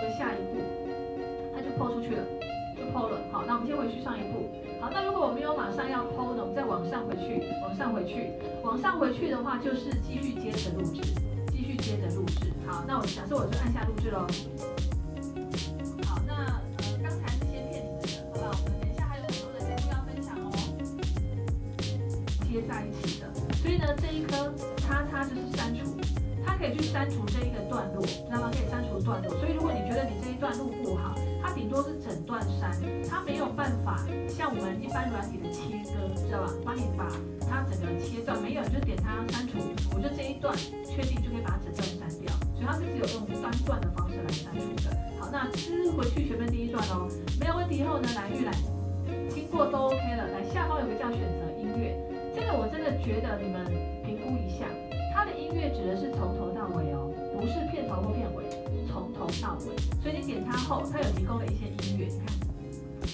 的下一步，它就抛出去了，就抛了。好，那我们先回去上一步。好，那如果我没有马上要抛呢，我们再往上回去，往上回去，往上回去的话，就是继续接着录制，继续接着录制。好，那我假设我就按下录制喽。好，那呃刚才是先骗你们的，好吧？我们等一下还有很多的节目要分享哦。接在一起的，所以呢，这一颗叉叉就是删除，它可以去删除这一个段落，知道吗？可以删除段落。所以如果段录不好，它顶多是整段删，它没有办法像我们一般软体的切割，知道吧？帮你把它整个切断，没有你就点它删除，我就这一段确定就可以把它整段删掉。所以它是只有用单段的方式来删除的。好，那吃回去前面第一段哦，没有问题以后呢，来预览，经过都 OK 了，来下方有个叫选择音乐。这个我真的觉得你们评估一下，它的音乐指的是从头到尾哦，不是片头或片，到尾。所以你点它后，它有提供了一些音乐，